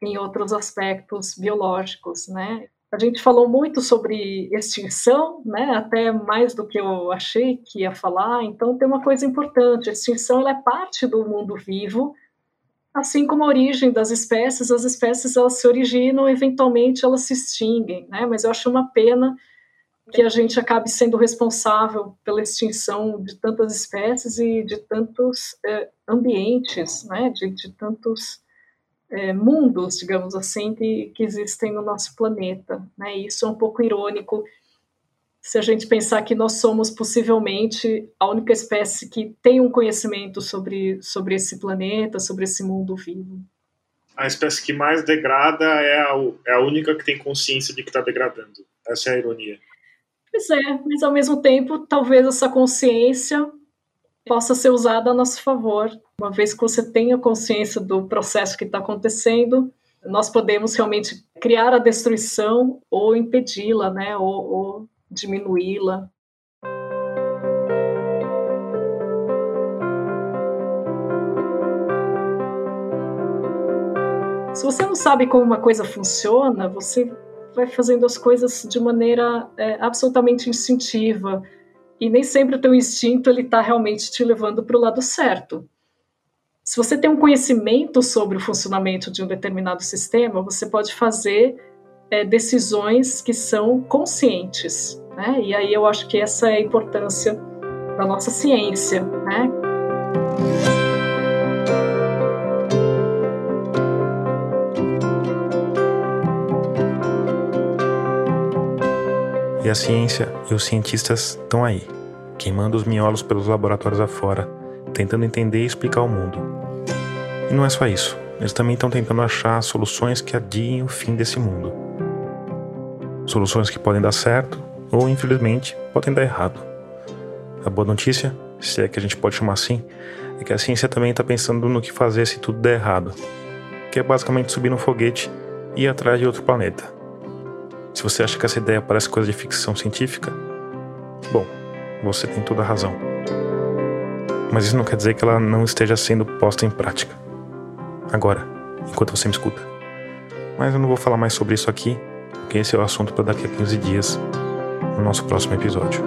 em outros aspectos biológicos, né? A gente falou muito sobre extinção, né? Até mais do que eu achei que ia falar. Então tem uma coisa importante: a extinção ela é parte do mundo vivo, assim como a origem das espécies. As espécies elas se originam, eventualmente elas se extinguem, né? Mas eu acho uma pena que a gente acabe sendo responsável pela extinção de tantas espécies e de tantos é, ambientes, né? De, de tantos é, mundos, digamos assim, que, que existem no nosso planeta. Né? Isso é um pouco irônico se a gente pensar que nós somos possivelmente a única espécie que tem um conhecimento sobre, sobre esse planeta, sobre esse mundo vivo. A espécie que mais degrada é a, é a única que tem consciência de que está degradando. Essa é a ironia. Pois é, mas ao mesmo tempo, talvez essa consciência possa ser usada a nosso favor. Uma vez que você tenha consciência do processo que está acontecendo, nós podemos realmente criar a destruição ou impedi-la, né, ou, ou diminuí-la. Se você não sabe como uma coisa funciona, você vai fazendo as coisas de maneira é, absolutamente instintiva, e nem sempre o teu instinto ele está realmente te levando para o lado certo. Se você tem um conhecimento sobre o funcionamento de um determinado sistema, você pode fazer é, decisões que são conscientes, né? E aí eu acho que essa é a importância da nossa ciência, né? E a ciência e os cientistas estão aí, queimando os miolos pelos laboratórios afora, tentando entender e explicar o mundo. E não é só isso, eles também estão tentando achar soluções que adiem o fim desse mundo. Soluções que podem dar certo ou, infelizmente, podem dar errado. A boa notícia, se é que a gente pode chamar assim, é que a ciência também está pensando no que fazer se tudo der errado, que é basicamente subir no foguete e ir atrás de outro planeta. Se você acha que essa ideia parece coisa de ficção científica, bom, você tem toda a razão. Mas isso não quer dizer que ela não esteja sendo posta em prática. Agora, enquanto você me escuta. Mas eu não vou falar mais sobre isso aqui, porque esse é o assunto para daqui a 15 dias, no nosso próximo episódio.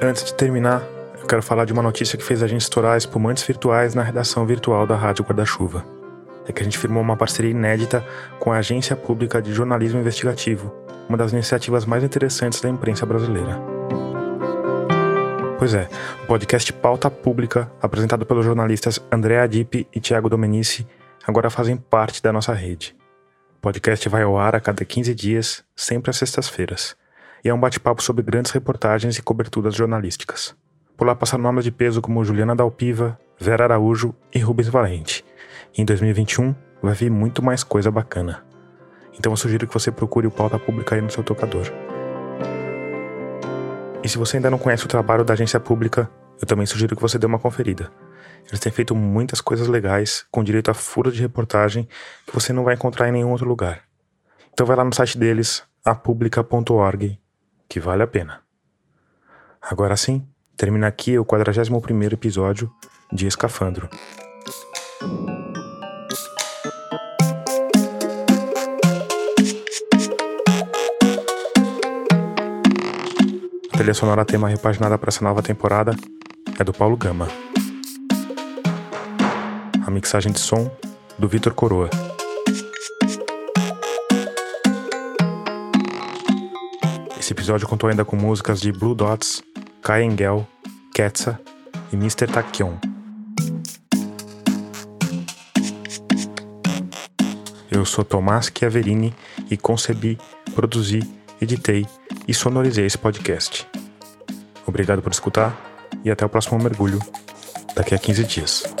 Antes de terminar, quero falar de uma notícia que fez a gente estourar espumantes virtuais na redação virtual da Rádio Guarda-Chuva. É que a gente firmou uma parceria inédita com a Agência Pública de Jornalismo Investigativo, uma das iniciativas mais interessantes da imprensa brasileira. Pois é, o podcast Pauta Pública, apresentado pelos jornalistas André Adip e Tiago Domenici, agora fazem parte da nossa rede. O podcast vai ao ar a cada 15 dias, sempre às sextas-feiras, e é um bate-papo sobre grandes reportagens e coberturas jornalísticas. Por lá passaram nomes de peso como Juliana Dalpiva, Vera Araújo e Rubens Valente. Em 2021 vai vir muito mais coisa bacana. Então eu sugiro que você procure o Pauta Pública aí no seu tocador. E se você ainda não conhece o trabalho da agência pública, eu também sugiro que você dê uma conferida. Eles têm feito muitas coisas legais, com direito a furos de reportagem que você não vai encontrar em nenhum outro lugar. Então vai lá no site deles, apublica.org, que vale a pena. Agora sim, Termina aqui o 41 episódio de Escafandro. A trilha sonora tema repaginada para essa nova temporada é do Paulo Gama. A mixagem de som do Vitor Coroa. Esse episódio contou ainda com músicas de Blue Dots, Kai Engel, Ketsa e Mr. Takion. Eu sou Tomás Chiaverini e concebi, produzi, editei e sonorizei esse podcast. Obrigado por escutar e até o próximo mergulho daqui a 15 dias.